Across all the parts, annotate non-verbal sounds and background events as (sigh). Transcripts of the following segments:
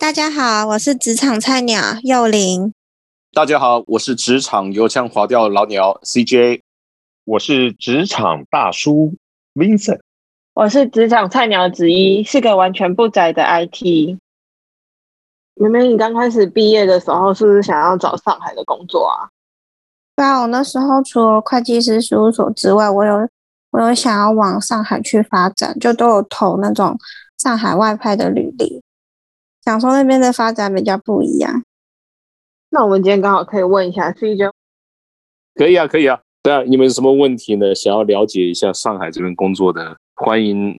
大家好，我是职场菜鸟幼玲。大家好，我是职场油腔滑调的老鸟 CJ。我是职场大叔 Vincent。我是职场菜鸟子一，是个完全不宅的 IT。明明，你刚开始毕业的时候，是不是想要找上海的工作啊？对啊，我那时候除了会计师事务所之外，我有我有想要往上海去发展，就都有投那种上海外派的履历，想说那边的发展比较不一样。那我们今天刚好可以问一下 CJ，可以啊，可以啊。对啊，你们有什么问题呢？想要了解一下上海这边工作的，欢迎。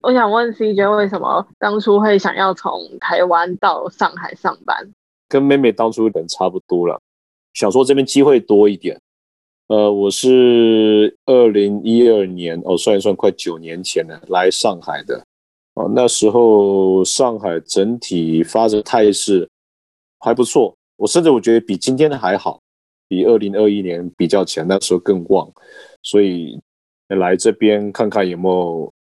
我想问 CJ，为什么当初会想要从台湾到上海上班？跟妹妹当初人差不多了。想说这边机会多一点，呃，我是二零一二年哦，算一算快九年前了来上海的哦，那时候上海整体发展态势还不错，我甚至我觉得比今天的还好，比二零二一年比较起来那时候更旺，所以来这边看看有没有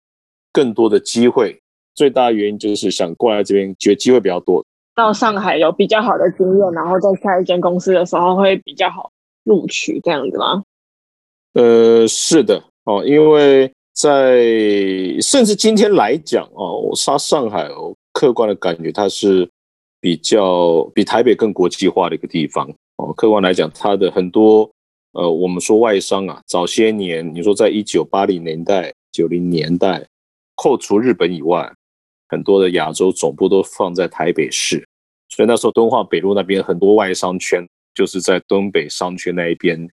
更多的机会。最大的原因就是想过来这边，觉得机会比较多。到上海有比较好的经验，然后在下一间公司的时候会比较好录取这样子吗？呃，是的哦，因为在甚至今天来讲哦，我杀上海哦，客观的感觉它是比较比台北更国际化的一个地方哦。客观来讲，它的很多呃，我们说外商啊，早些年你说在一九八零年代、九零年代，扣除日本以外。很多的亚洲总部都放在台北市，所以那时候敦化北路那边很多外商圈就是在东北商圈那一边。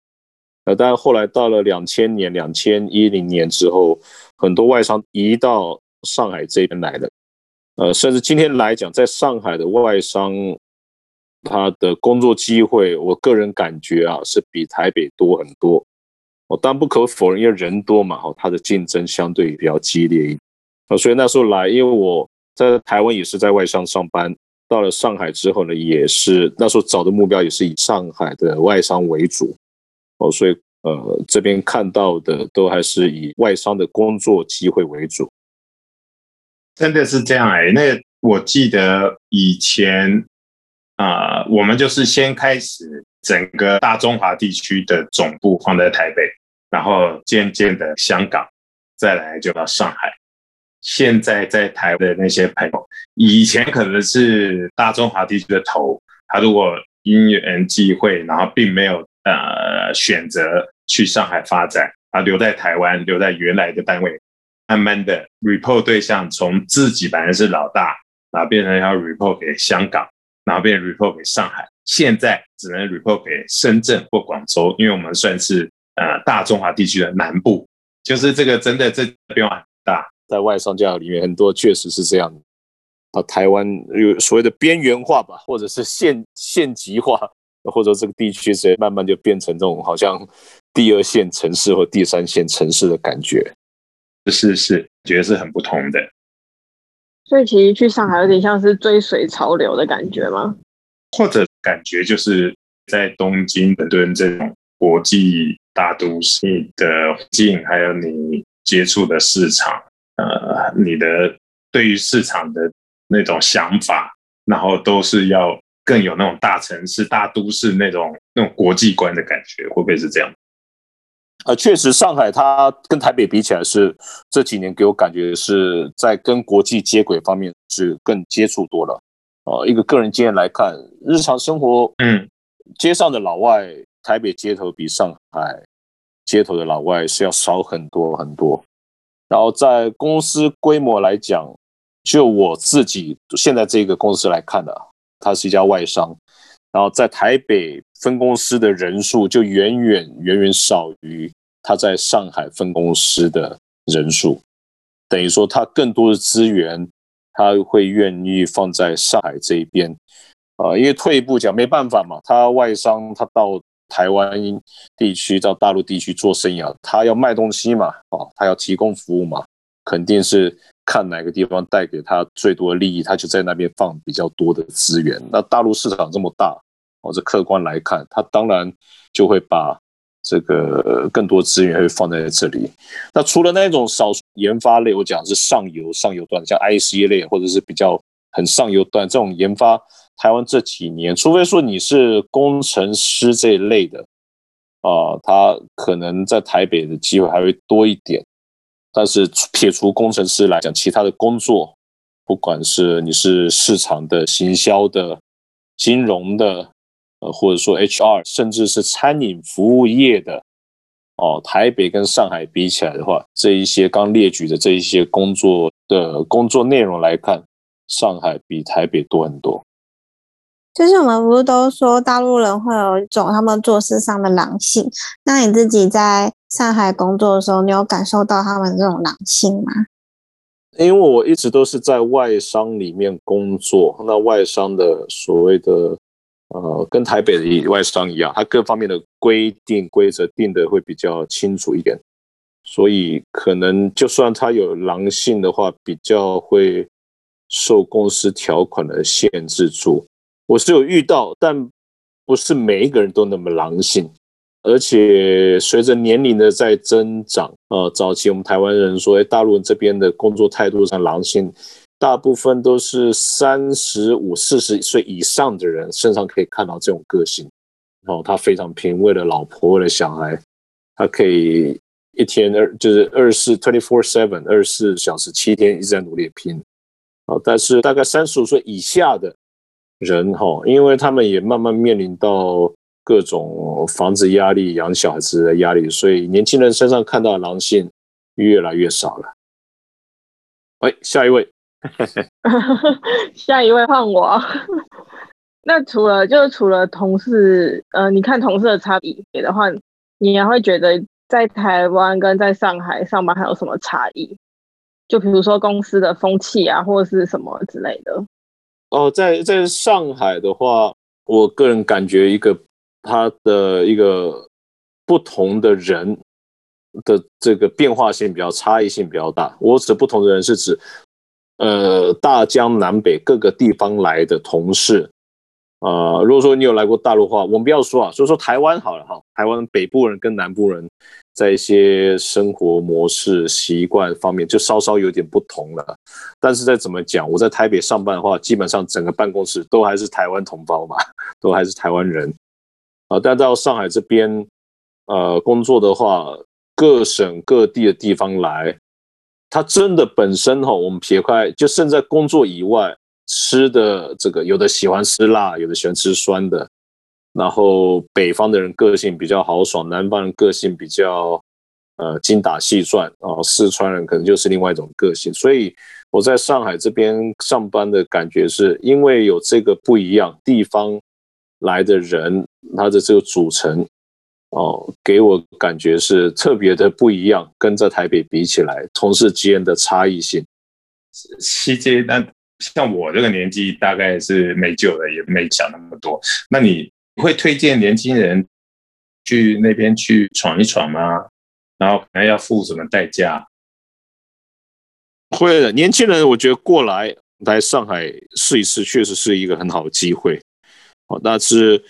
呃，但是后来到了两千年、两千一零年之后，很多外商移到上海这边来的。呃，甚至今天来讲，在上海的外商，他的工作机会，我个人感觉啊，是比台北多很多。哦，但不可否认，因为人多嘛，哈，它的竞争相对比较激烈一。啊，所以那时候来，因为我在台湾也是在外商上班，到了上海之后呢，也是那时候找的目标也是以上海的外商为主。哦，所以呃，这边看到的都还是以外商的工作机会为主。真的是这样哎，那我记得以前啊，我们就是先开始整个大中华地区的总部放在台北，然后渐渐的香港，再来就到上海。现在在台的那些朋友，以前可能是大中华地区的头，他如果因缘际会，然后并没有呃选择去上海发展，啊留在台湾，留在原来的单位，慢慢的 report 对象从自己本来是老大，然后变成要 report 给香港，然后变 report 给上海，现在只能 report 给深圳或广州，因为我们算是呃大中华地区的南部，就是这个真的这变化很大。在外商教育里面，很多确实是这样啊，台湾有所谓的边缘化吧，或者是县县级化，或者这个地区直接慢慢就变成这种好像第二线城市或第三线城市的感觉。是是，觉得是很不同的。所以其实去上海有点像是追随潮流的感觉吗？或者感觉就是在东京、伦敦这种国际大都市的环境，还有你接触的市场。呃，你的对于市场的那种想法，然后都是要更有那种大城市、大都市那种那种国际观的感觉，会不会是这样？呃，确实，上海它跟台北比起来，是这几年给我感觉是在跟国际接轨方面是更接触多了。呃，一个个人经验来看，日常生活，嗯，街上的老外，台北街头比上海街头的老外是要少很多很多。然后在公司规模来讲，就我自己现在这个公司来看的，它是一家外商，然后在台北分公司的人数就远远远远少于它在上海分公司的人数，等于说它更多的资源，他会愿意放在上海这一边，啊，因为退一步讲，没办法嘛，他外商他到。台湾地区到大陆地区做生意啊，他要卖东西嘛，哦，他要提供服务嘛，肯定是看哪个地方带给他最多的利益，他就在那边放比较多的资源。那大陆市场这么大，哦，这客观来看，他当然就会把这个更多资源会放在这里。那除了那种少数研发类，我讲是上游上游段，像 IC 类或者是比较很上游段这种研发，台湾这几年，除非说你是工程师这一类的，啊，他可能在台北的机会还会多一点。但是撇除工程师来讲，其他的工作，不管是你是市场的、行销的、金融的，呃，或者说 HR，甚至是餐饮服务业的，哦，台北跟上海比起来的话，这一些刚列举的这一些工作的工作内容来看，上海比台北多很多。就是我们不是都说大陆人会有一种他们做事上的狼性？那你自己在上海工作的时候，你有感受到他们这种狼性吗？因为我一直都是在外商里面工作，那外商的所谓的呃，跟台北的外商一样，它各方面的规定规则定的会比较清楚一点，所以可能就算他有狼性的话，比较会受公司条款的限制住。我是有遇到，但不是每一个人都那么狼性，而且随着年龄的在增长，呃，早期我们台湾人说，哎，大陆这边的工作态度上狼性，大部分都是三十五、四十岁以上的人身上可以看到这种个性，哦，他非常拼，为了老婆，为了小孩，他可以一天二就是二十四 twenty four seven 二十四小时七天一直在努力拼，啊，但是大概三十五岁以下的。人哈，因为他们也慢慢面临到各种房子压力、养小孩子的压力，所以年轻人身上看到的狼性越来越少了。哎，下一位，(laughs) 下一位换我。(laughs) 那除了就除了同事，呃，你看同事的差别的话，你还会觉得在台湾跟在上海上班还有什么差异？就比如说公司的风气啊，或者是什么之类的。哦，在在上海的话，我个人感觉一个他的一个不同的人的这个变化性比较差异性比较大。我指不同的人是指，呃，大江南北各个地方来的同事。啊，如果说你有来过大陆话，我们不要说啊，说说台湾好了哈，台湾北部人跟南部人在一些生活模式、习惯方面就稍稍有点不同了。但是再怎么讲，我在台北上班的话，基本上整个办公室都还是台湾同胞嘛，都还是台湾人啊。但到上海这边，呃，工作的话，各省各地的地方来，他真的本身哈，我们撇开，就剩在工作以外。吃的这个，有的喜欢吃辣，有的喜欢吃酸的。然后北方的人个性比较豪爽，南方人个性比较呃精打细算啊。四川人可能就是另外一种个性。所以我在上海这边上班的感觉是，因为有这个不一样地方来的人，他的这个组成哦，给我感觉是特别的不一样，跟在台北比起来，同事之间的差异性。西街那。像我这个年纪，大概是没救了，也没想那么多。那你会推荐年轻人去那边去闯一闯吗？然后可能要付什么代价？会的，年轻人我觉得过来来上海试一试，确实是一个很好的机会。哦，但是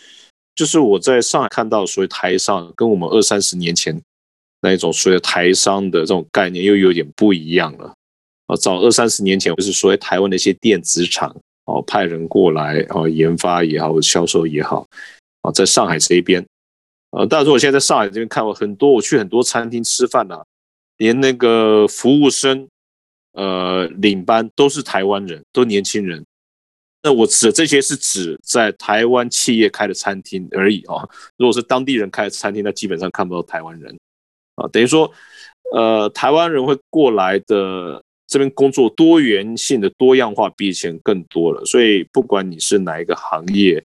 就是我在上海看到所谓台商，跟我们二三十年前那一种所谓台商的这种概念又有点不一样了。啊，早二三十年前，就是所谓台湾的一些电子厂哦，派人过来哦，研发也好，销售也好，啊，在上海这一边，呃，但是我现在在上海这边看过很多，我去很多餐厅吃饭呐，连那个服务生，呃，领班都是台湾人，都年轻人。那我指的这些是指在台湾企业开的餐厅而已啊。如果是当地人开的餐厅，那基本上看不到台湾人啊。等于说，呃，台湾人会过来的。这边工作多元性的多样化比以前更多了，所以不管你是哪一个行业，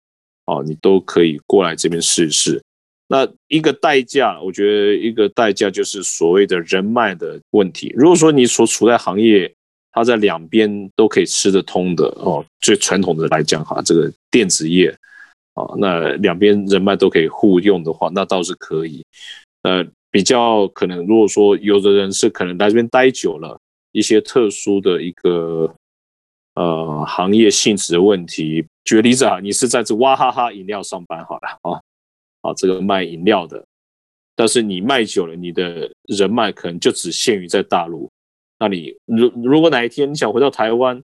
哦，你都可以过来这边试试。那一个代价，我觉得一个代价就是所谓的人脉的问题。如果说你所处在行业，它在两边都可以吃得通的哦，最传统的来讲哈，这个电子业啊，那两边人脉都可以互用的话，那倒是可以。呃，比较可能，如果说有的人是可能来这边待久了。一些特殊的一个呃行业性质的问题，举个例子啊，你是在这娃哈哈饮料上班好了啊，啊这个卖饮料的，但是你卖久了，你的人脉可能就只限于在大陆。那你如如果哪一天你想回到台湾，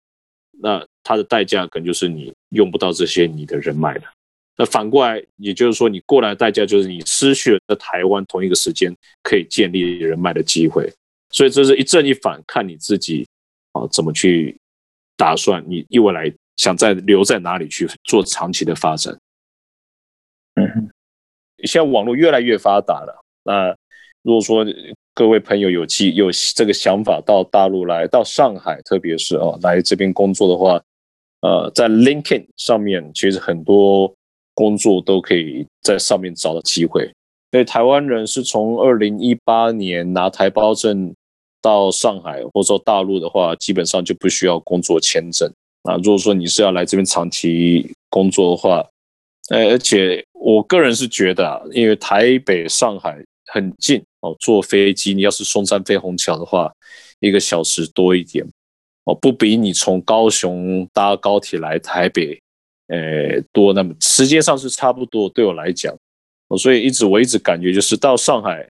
那它的代价可能就是你用不到这些你的人脉了。那反过来，也就是说，你过来的代价就是你失去了在台湾同一个时间可以建立人脉的机会。所以这是一正一反，看你自己啊怎么去打算，你一未来想在留在哪里去做长期的发展。嗯，现在网络越来越发达了，那如果说各位朋友有机有这个想法到大陆来，到上海，特别是哦来这边工作的话，呃，在 LinkedIn 上面其实很多工作都可以在上面找到机会。所以台湾人是从二零一八年拿台胞证到上海或者说大陆的话，基本上就不需要工作签证啊。如果说你是要来这边长期工作的话，呃，而且我个人是觉得啊，因为台北、上海很近哦，坐飞机你要是松山飞虹桥的话，一个小时多一点哦，不比你从高雄搭高铁来台北，呃，多那么时间上是差不多。对我来讲。哦所以一直我一直感觉就是到上海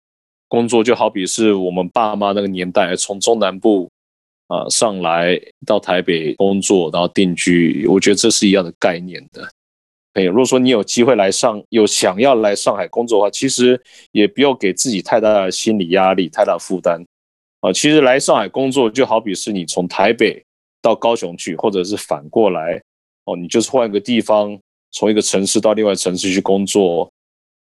工作，就好比是我们爸妈那个年代从中南部啊上来到台北工作，然后定居，我觉得这是一样的概念的。朋友，如果说你有机会来上，有想要来上海工作的话，其实也不要给自己太大的心理压力、太大负担啊。其实来上海工作就好比是你从台北到高雄去，或者是反过来哦，你就是换一个地方，从一个城市到另外城市去工作。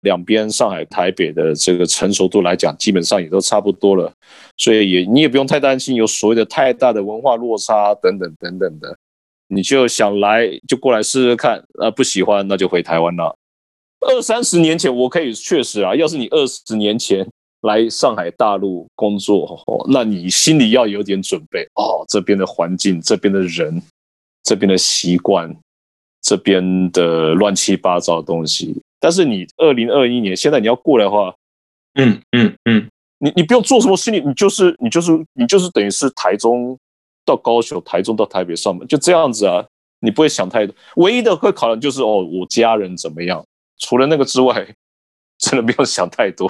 两边上海、台北的这个成熟度来讲，基本上也都差不多了，所以也你也不用太担心有所谓的太大的文化落差等等等等的。你就想来就过来试试看，啊不喜欢那就回台湾了。二三十年前我可以确实啊，要是你二十年前来上海大陆工作，那你心里要有点准备哦，这边的环境、这边的人、这边的习惯、这边的乱七八糟的东西。但是你二零二一年现在你要过来的话，嗯嗯嗯，你你不用做什么心理，你就是你就是你就是等于是台中到高雄，台中到台北上班，就这样子啊，你不会想太多。唯一的会考量就是哦，我家人怎么样？除了那个之外，(laughs) 真的不用想太多。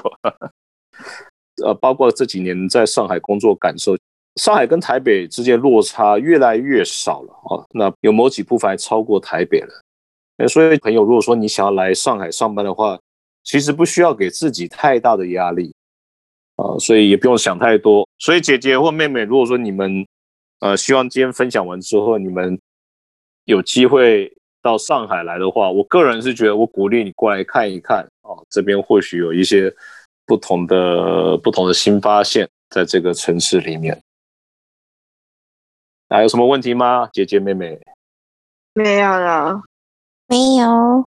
(laughs) 呃，包括这几年在上海工作感受，上海跟台北之间落差越来越少了啊，那有某几部分还超过台北了。所以，朋友，如果说你想要来上海上班的话，其实不需要给自己太大的压力啊，所以也不用想太多。所以，姐姐或妹妹，如果说你们呃希望今天分享完之后，你们有机会到上海来的话，我个人是觉得，我鼓励你过来看一看哦，这边或许有一些不同的、不同的新发现，在这个城市里面。还有什么问题吗，姐姐妹妹？没有了。没有，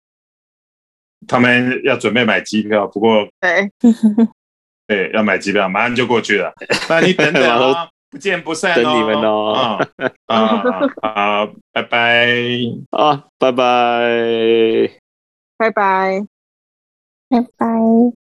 他们要准备买机票，不过对，(laughs) 对，要买机票，马上就过去了。那你等等 (laughs) 哦，不见不散哦，等你们哦。啊啊，拜拜啊，拜拜，拜拜，拜拜。